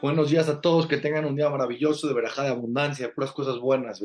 Buenos días a todos, que tengan un día maravilloso de verajá de abundancia, de puras cosas buenas.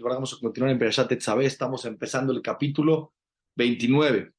Vamos a continuar en Perashat Tetzabé, estamos empezando el capítulo 29.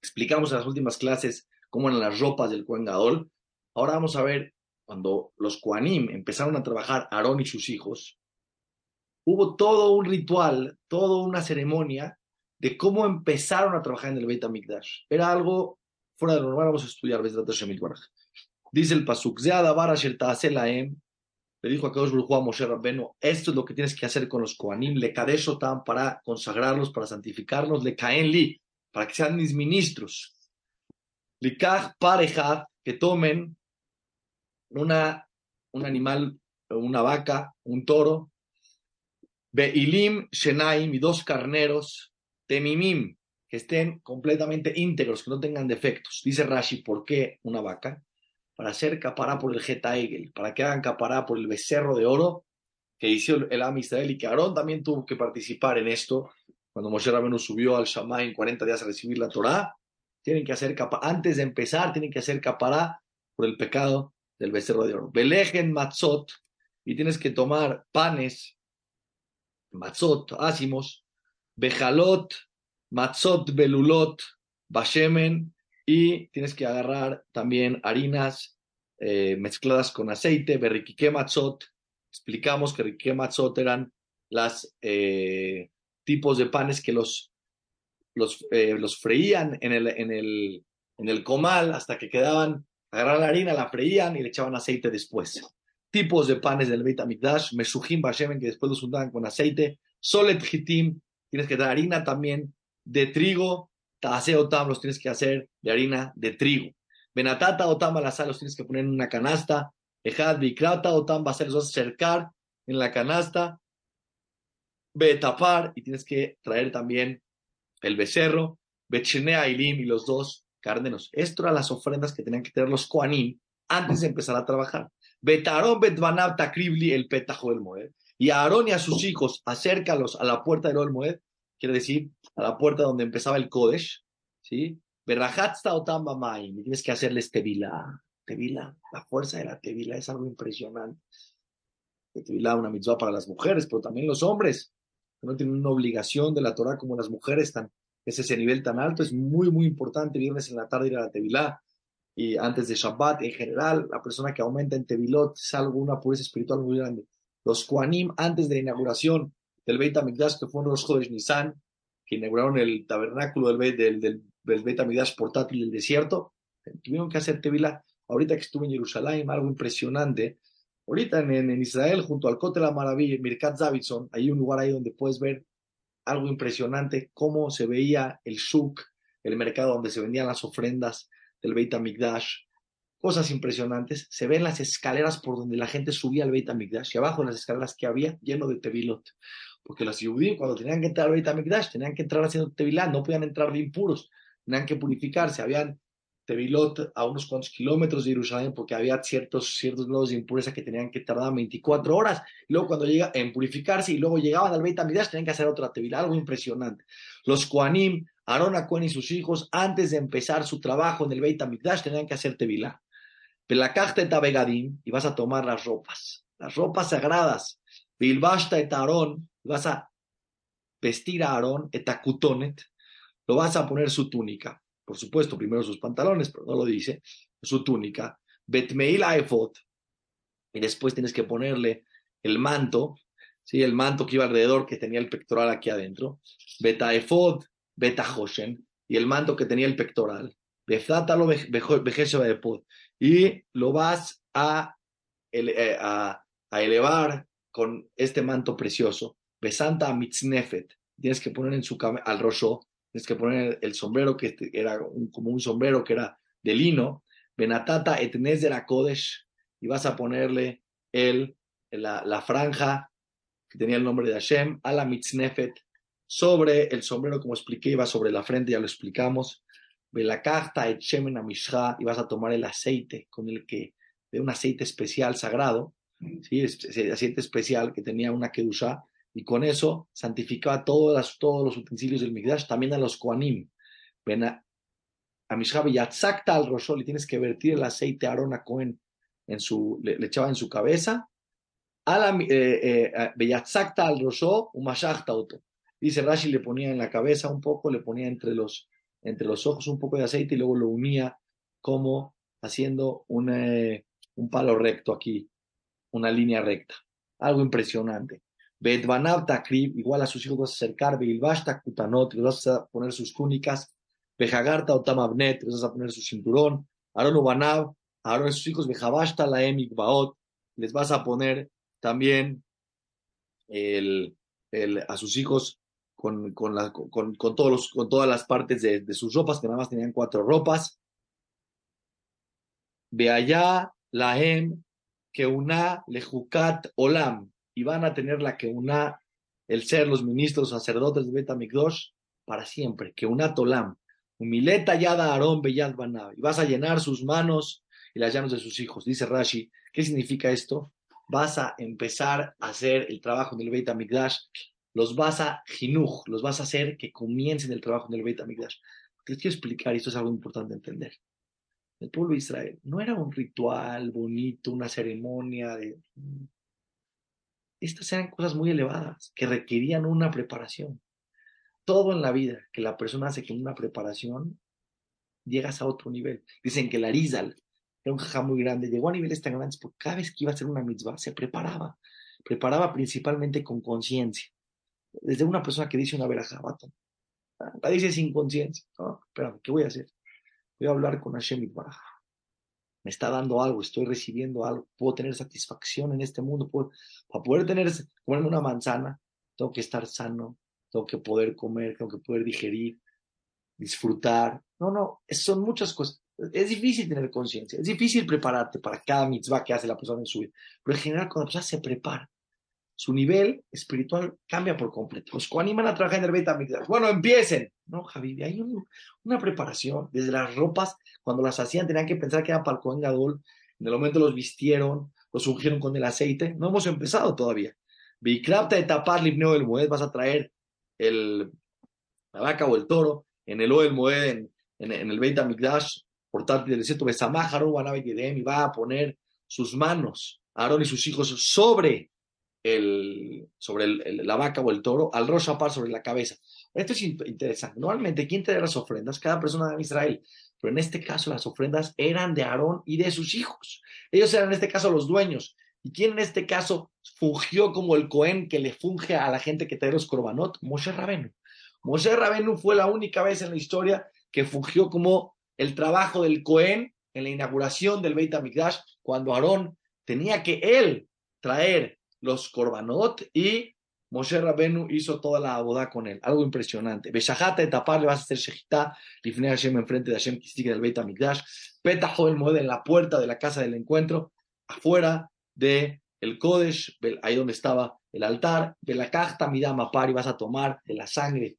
Explicamos en las últimas clases cómo eran las ropas del Kohen Gadol. Ahora vamos a ver cuando los Koanim empezaron a trabajar, Aarón y sus hijos, hubo todo un ritual, toda una ceremonia de cómo empezaron a trabajar en el Beit HaMikdash. Era algo fuera de lo normal, vamos a estudiar Bezrat Hashem Dice el Pasuk, le dijo a Kadosh Baruj a Moshe Rabbenu, esto es lo que tienes que hacer con los Koanim, le Kadeshotam para consagrarlos, para santificarlos, le Kaen Li, para que sean mis ministros. Likach Parejad, que tomen una, un animal, una vaca, un toro, Beilim Shenaim y dos carneros, Temimim, que estén completamente íntegros, que no tengan defectos. Dice Rashi, ¿por qué una vaca? Para hacer capará por el Geta Egel, para que hagan capará por el becerro de oro que hizo el Am Israel y que Aarón también tuvo que participar en esto. Cuando Moshe Rabenu subió al Shammai en 40 días a recibir la Torá, tienen que hacer capará, antes de empezar, tienen que hacer capará por el pecado del becerro de oro. Belejen matzot, y tienes que tomar panes, matzot, ácimos, bejalot, matzot, belulot, bashemen, y tienes que agarrar también harinas eh, mezcladas con aceite, berriquique. Explicamos que berriquique eran los eh, tipos de panes que los, eh, los freían en el, en, el, en el comal hasta que quedaban, agarrar la harina, la freían y le echaban aceite después. Tipos de panes del Beit HaMikdash, mesujim bashemen, que después los untaban con aceite, solet hitim, tienes que dar harina también de trigo, Tase los tienes que hacer de harina de trigo. Benatata otam sal los tienes que poner en una canasta. Ejad bikrata otam vas a los cercar en la canasta. Betapar y tienes que traer también el becerro. Betchenea ilim y los dos cárdenos. Esto eran las ofrendas que tenían que tener los koanim antes de empezar a trabajar. Betarón betbanav takribli el petajo del moed. Y a Aarón y a sus hijos acércalos a la puerta del moed quiere decir a la puerta donde empezaba el Kodesh, ¿sí? y tienes que hacerles tevila. Tevila, la fuerza de la tevila es algo impresionante. Tevila una mitzvah para las mujeres, pero también los hombres, que no tienen una obligación de la Torah como las mujeres, tan, es ese nivel tan alto, es muy, muy importante viernes en la tarde ir a la tevila. Y antes de Shabbat, en general, la persona que aumenta en tevilot es algo, una pureza espiritual muy grande. Los Kuanim, antes de la inauguración del Beit HaMikdash, que fueron los Jodes Nisan, que inauguraron el tabernáculo del, del, del, Beit HaMikdash portátil del desierto, tuvieron que hacer Tevila. Ahorita que estuve en Jerusalén, algo impresionante. Ahorita en, en Israel, junto al Cote de la Maravilla, Mirkat Davidson, hay un lugar ahí donde puedes ver algo impresionante, cómo se veía el shuk, el mercado donde se vendían las ofrendas del Beit HaMikdash, cosas impresionantes. Se ven las escaleras por donde la gente subía al Beit HaMikdash y abajo en las escaleras que había, lleno de tevilot. Porque los judíos cuando tenían que entrar al Beit HaMikdash, tenían que entrar haciendo tevilá, no podían entrar de impuros, tenían que purificarse. Habían tevilot a unos cuantos kilómetros de Jerusalén porque había ciertos, ciertos grados de impureza que tenían que tardar 24 horas. Y luego cuando llega en purificarse y luego llegaban al Beit HaMikdash, tenían que hacer otra tevilá, algo impresionante. Los Koanim, Aarón Cohen y sus hijos, antes de empezar su trabajo en el Beit HaMikdash, tenían que hacer tevilá. Pelakachta et y vas a tomar las ropas, las ropas sagradas. Bilbashta et Aarón, vas a vestir a Aarón, etacutonet, lo vas a poner su túnica. Por supuesto, primero sus pantalones, pero no lo dice, su túnica. Betmeil efod, y después tienes que ponerle el manto, ¿sí? el manto que iba alrededor, que tenía el pectoral aquí adentro. Beta efod, beta hoshen, y el manto que tenía el pectoral. Befátalo de y lo vas a, eh, a, a elevar con este manto precioso. Besanta mitznefet. Tienes que poner en su al rosho, tienes que poner el sombrero que era como un sombrero que era de lino. Benatata etnez de la Kodesh. Y vas a ponerle el, la, la franja que tenía el nombre de Hashem, a la mitznefet, sobre el sombrero, como expliqué, iba sobre la frente, ya lo explicamos. Velakachta et shemen amishra, y vas a tomar el aceite con el que, de un aceite especial sagrado, ¿sí? aceite especial que tenía una kedusha, y con eso santificaba todos los utensilios del Migdash, también a los Koanim. Ven a Mishab y al Rosol, y tienes que vertir el aceite a Arona Cohen en su, le, echaba en su cabeza, a eh, eh, al rosó, auto. Dice Rashi le ponía en la cabeza un poco, le ponía entre los, entre los ojos un poco de aceite y luego lo unía como haciendo un, eh, un palo recto aquí, una línea recta. Algo impresionante. Bedvanav Takrib, igual a sus hijos vas a acercar, Beilbashta Kutanot, les vas a poner sus túnicas, Bejagarta Otamabnet, les vas a poner su cinturón, Aaron Ubanav, Aaron sus hijos, Bejabashta Laemik Baot, les vas a poner también el, el, a sus hijos con, con, la, con, con, todos los, con todas las partes de, de, sus ropas, que nada más tenían cuatro ropas. Ve allá, Laem, que una lejucat olam, y van a tener la que una, el ser los ministros, sacerdotes de Betamikdosh, para siempre, que una tolam, humileta yada Aarón beyad banab, y vas a llenar sus manos y las manos de sus hijos. Dice Rashi, ¿qué significa esto? Vas a empezar a hacer el trabajo en el Beit los vas a jinuj, los vas a hacer que comiencen el trabajo en el Beit HaMikdash. Les quiero explicar, y esto es algo importante entender. El pueblo de Israel no era un ritual bonito, una ceremonia de estas eran cosas muy elevadas que requerían una preparación. Todo en la vida que la persona hace con una preparación, llegas a otro nivel. Dicen que la Arizal era un jaja muy grande, llegó a niveles tan grandes porque cada vez que iba a hacer una mitzvah se preparaba. Preparaba principalmente con conciencia. Desde una persona que dice una veraja, la dice sin conciencia. No, ¿qué voy a hacer? Voy a hablar con Hashem Itbaraj está dando algo, estoy recibiendo algo, puedo tener satisfacción en este mundo, para poder tener, comerme una manzana, tengo que estar sano, tengo que poder comer, tengo que poder digerir, disfrutar. No, no, son muchas cosas. Es difícil tener conciencia, es difícil prepararte para cada mitzvah que hace la persona en su vida, pero en general cuando la persona se prepara, su nivel espiritual cambia por completo. Los animan a trabajar en el Beit Bueno, empiecen. No, Javi, hay una preparación. Desde las ropas, cuando las hacían, tenían que pensar que era para el Cohen Gadol. En el momento los vistieron, los ungieron con el aceite. No hemos empezado todavía. Bikrapta de tapar libneo del Moed, vas a traer el, la vaca o el toro en el Oel Moed, en, en, el Beit Amikdash, por tanto, del desierto, Besamah, y va a poner sus manos, Aarón y sus hijos, sobre el, sobre la vaca o el toro, al Roshapar sobre la cabeza. Esto es interesante. Normalmente, ¿quién trae las ofrendas? Cada persona de Israel. Pero en este caso, las ofrendas eran de Aarón y de sus hijos. Ellos eran en este caso los dueños. ¿Y quién en este caso fungió como el Cohen que le funge a la gente que trae los Corbanot? Moshe Rabenu. Moshe Rabenu fue la única vez en la historia que fungió como el trabajo del Cohen en la inauguración del Beit HaMikdash, cuando Aarón tenía que él traer los Korbanot y Moshe Rabenu hizo toda la boda con él. Algo impresionante. Beshahata de tapar le vas a hacer Shechita, Lifnei Hashem enfrente de Hashem Kistik del Beit HaMikdash. Petajo el Moed en la puerta de la casa del encuentro, afuera de el Kodesh, ahí donde estaba el altar. Belakachta Midama Pari, vas a tomar de la sangre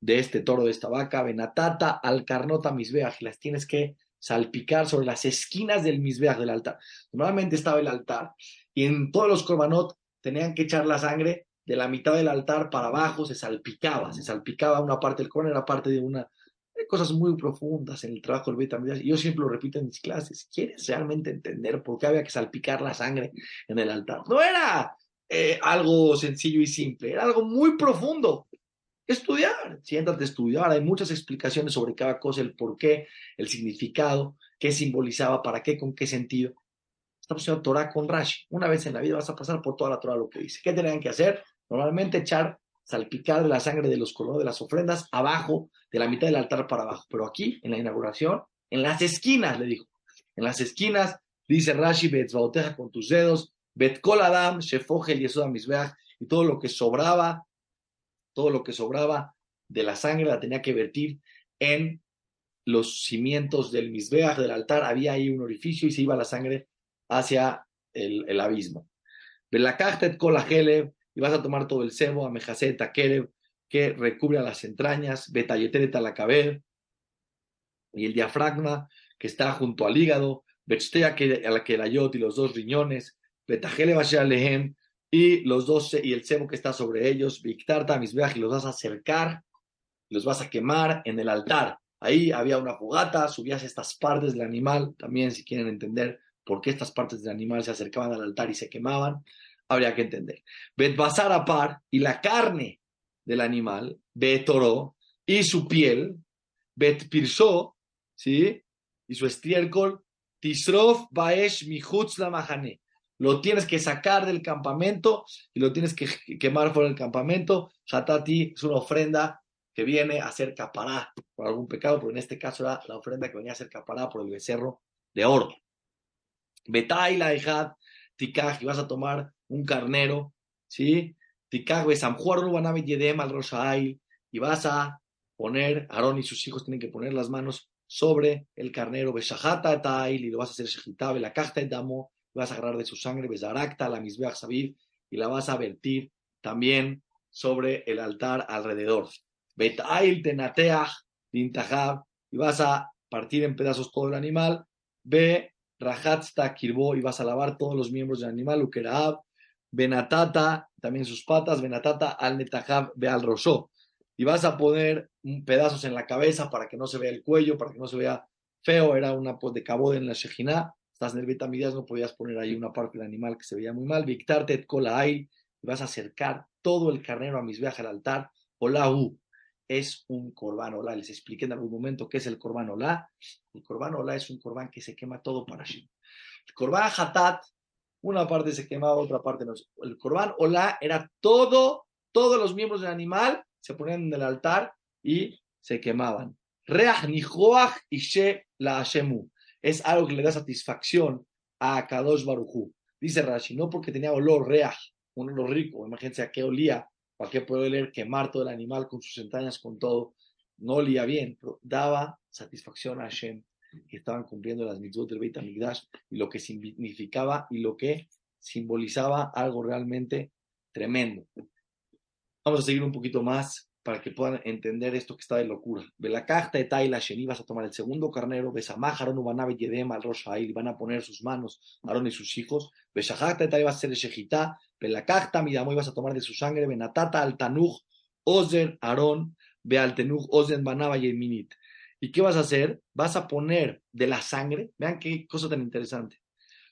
de este toro, de esta vaca. Benatata al Carnota Misbeach, las tienes que salpicar sobre las esquinas del Misbeach del altar. Normalmente estaba el altar y en todos los Korbanot tenían que echar la sangre de la mitad del altar para abajo, se salpicaba, se salpicaba una parte del Korban, era parte de una hay cosas muy profundas en el trabajo del Betamigdash. Yo siempre lo repito en mis clases. ¿Quieres realmente entender por qué había que salpicar la sangre en el altar? No era eh, algo sencillo y simple, era algo muy profundo. Estudiar, siéntate a estudiar. Hay muchas explicaciones sobre cada cosa, el por qué, el significado, qué simbolizaba, para qué, con qué sentido. Estamos haciendo Torah con Rashi. Una vez en la vida vas a pasar por toda la Torah lo que dice. ¿Qué tenían que hacer? Normalmente echar, salpicar de la sangre de los colores de las ofrendas abajo, de la mitad del altar para abajo. Pero aquí, en la inauguración, en las esquinas, le dijo. En las esquinas, dice Rashi, Betzbaoteja con tus dedos, Betkol Adam, Shefogel Yesuda Misbeach, y todo lo que sobraba, todo lo que sobraba de la sangre la tenía que vertir en los cimientos del Misbeach, del altar. Había ahí un orificio y se iba la sangre hacia el, el abismo. y vas a tomar todo el sebo, amejaceta, kerev, que recubre a las entrañas, la cabeza, y el diafragma que está junto al hígado, bechtea que la que yot y los dos riñones, y los dos y el sebo que está sobre ellos, victarta mis y los vas a acercar, los vas a quemar en el altar. Ahí había una fogata, subías estas partes del animal, también si quieren entender por qué estas partes del animal se acercaban al altar y se quemaban, habría que entender. Bet basar par y la carne del animal, betoro y su piel, bet pirso, ¿sí? Y su estiércol, tisrof baesh michutz la mahane. Lo tienes que sacar del campamento y lo tienes que quemar fuera del campamento. Hatati es una ofrenda que viene a ser capará por algún pecado, pero en este caso era la ofrenda que venía a ser capará por el becerro de oro. Betai la hijad, tikaj, y vas a tomar un carnero, ¿sí? Tikaj, besamjuar rubanabe yedem al roshail, y vas a poner, Aarón y sus hijos tienen que poner las manos sobre el carnero, beshahata tail, y lo vas a hacer shechitabe, la cajta de damo, vas a agarrar de su sangre, besarakta, la misbeach sabid, y la vas a vertir también sobre el altar alrededor. Betail tenateach dintajab, y vas a partir en pedazos todo el animal. Ve rajatzta kirbo, y vas a lavar todos los miembros del animal. Ukeraab, benatata, también sus patas, benatata al netajab, ve al rosó. Y vas a poner pedazos en la cabeza para que no se vea el cuello, para que no se vea feo. Era una pues, de cabo en la en el Betamidas, no podías poner ahí una parte del animal que se veía muy mal. Victarte et y vas a acercar todo el carnero a mis viajes al altar. Olahu, es un corbán olá. Les expliqué en algún momento qué es el corbán olá. El corbán olá es un corbán que se quema todo para Hashem. El corbán hatat, una parte se quemaba, otra parte no. El corbán olá era todo, todos los miembros del animal se ponían en el altar y se quemaban. Reach nijoach ishe la Hashemu. Es algo que le da satisfacción a Kadosh Baruchu. Dice Rashi, no porque tenía olor reach, un olor rico, imagínense a qué olía ¿Para qué puede leer quemar todo el animal con sus entrañas, con todo? No olía bien, pero daba satisfacción a Hashem que estaban cumpliendo las mitzvot del Beit HaMikdash y lo que significaba y lo que simbolizaba algo realmente tremendo. Vamos a seguir un poquito más para que puedan entender esto que está de locura. Ve la carta de Taila Sheni, vas a tomar el segundo carnero, Besamah, Harón, Ubanabe, Yedem, al Rosh y van a poner sus manos, Aarón y sus hijos. Beshahat de va a el Shejitá, Belakachta, Midamoy, vas a tomar de su sangre, Benatata, Altanuj, Ozer, Aarón, Bealtenuj, Ozen, Banaba, Yeminit. ¿Y qué vas a hacer? Vas a poner de la sangre, vean qué cosa tan interesante,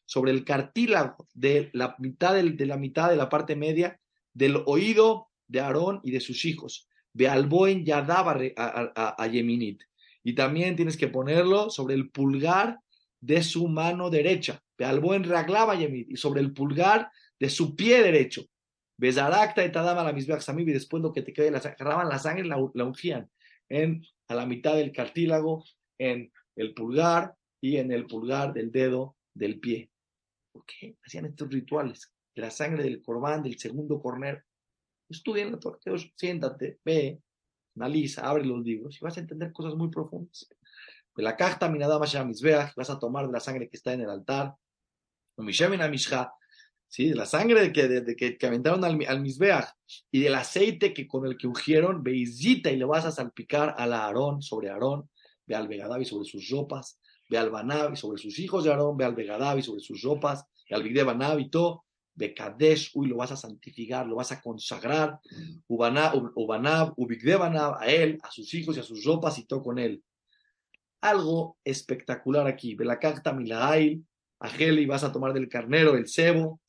sobre el cartílago de la mitad de la mitad de la parte media del oído de Aarón y de sus hijos Bealboen Yadaba a, a, Yeminit. Y también tienes que ponerlo sobre el pulgar de su mano derecha. Bealboen Raglaba Yeminit. Y sobre el pulgar de su pie derecho. Besarakta y Tadama la y después lo que te quede, agarraban la sangre, la, la ungían en, a la mitad del cartílago, en el pulgar y en el pulgar del dedo del pie. ¿Por qué hacían estos rituales? La sangre del corbán, del segundo corner, Estudia la Torah, siéntate, ve, analiza, abre los libros y vas a entender cosas muy profundas. De la carta minada vas a tomar de la sangre que está en el altar, ¿sí? de la sangre que, de, que, que, aventaron al, al misbeach y del aceite que con el que ungieron, veisita y le vas a salpicar al Aarón, sobre Aarón, ve al Begadavi sobre sus ropas, ve al Banavi sobre sus hijos de Aarón, ve al Begadavi sobre sus ropas, ve al Bigde y todo, Bekadesh, uy, lo vas a santificar, lo vas a consagrar, Ubanab, Ubigdebanab, a él, a sus hijos y a sus ropas y todo con él. Algo espectacular aquí. Belakakta Milail, a y vas a tomar del carnero el cebo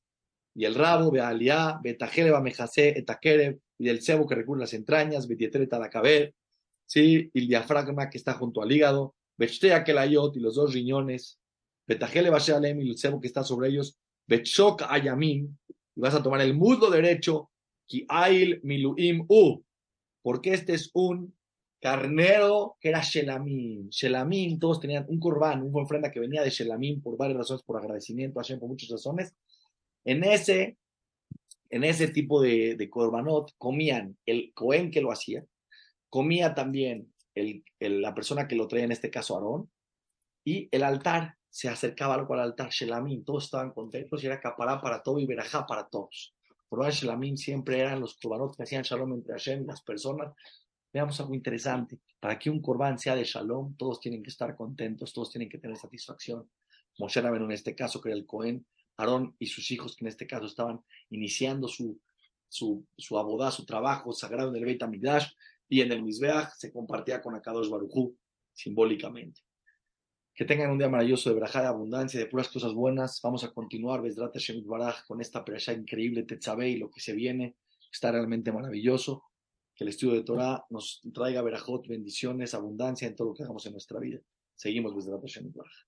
y el rabo, Bealiá, Betajele, Bamejase, Etakereb, y del cebo que recubre las entrañas, Betietreta la cabeza, ¿sí? y el diafragma que está junto al hígado, Bechtea Kelayot y los dos riñones, Betajele, Bashalem y el cebo que está sobre ellos, Betshok Ayamin, y vas a tomar el muslo derecho, Kiail Miluim U, porque este es un carnero que era Shelamim. Shelamim, todos tenían un corbán, una ofrenda que venía de Shelamim por varias razones, por agradecimiento a Hashem, por muchas razones. En ese, en ese tipo de, de corbanot comían el Cohen que lo hacía, comía también el, la persona que lo traía, en este caso Aarón, y el altar se acercaba algo al altar Shelamim, todos estaban contentos y era capará para todo y verajá para todos. Lo Shelamim siempre eran los corbanos que hacían shalom entre Hashem las personas. Veamos algo interesante. Para que un corbán sea de shalom, todos tienen que estar contentos, todos tienen que tener satisfacción. Moshe Rabenu en este caso, que era el Cohen, Aarón y sus hijos, que en este caso estaban iniciando su, su, su abodá, su trabajo sagrado en el Beit HaMikdash, y en el Mizbeach se compartía con Akadosh Baruchú simbólicamente. Que tengan un día maravilloso de brajá, de abundancia, de puras cosas buenas. Vamos a continuar, Besdrat Hashem Baraj, con esta perashá increíble, Tetzabé, y lo que se viene. Está realmente maravilloso. Que el estudio de Torah nos traiga verajot, bendiciones, abundancia en todo lo que hagamos en nuestra vida. Seguimos, Besdrat Hashem Baraj.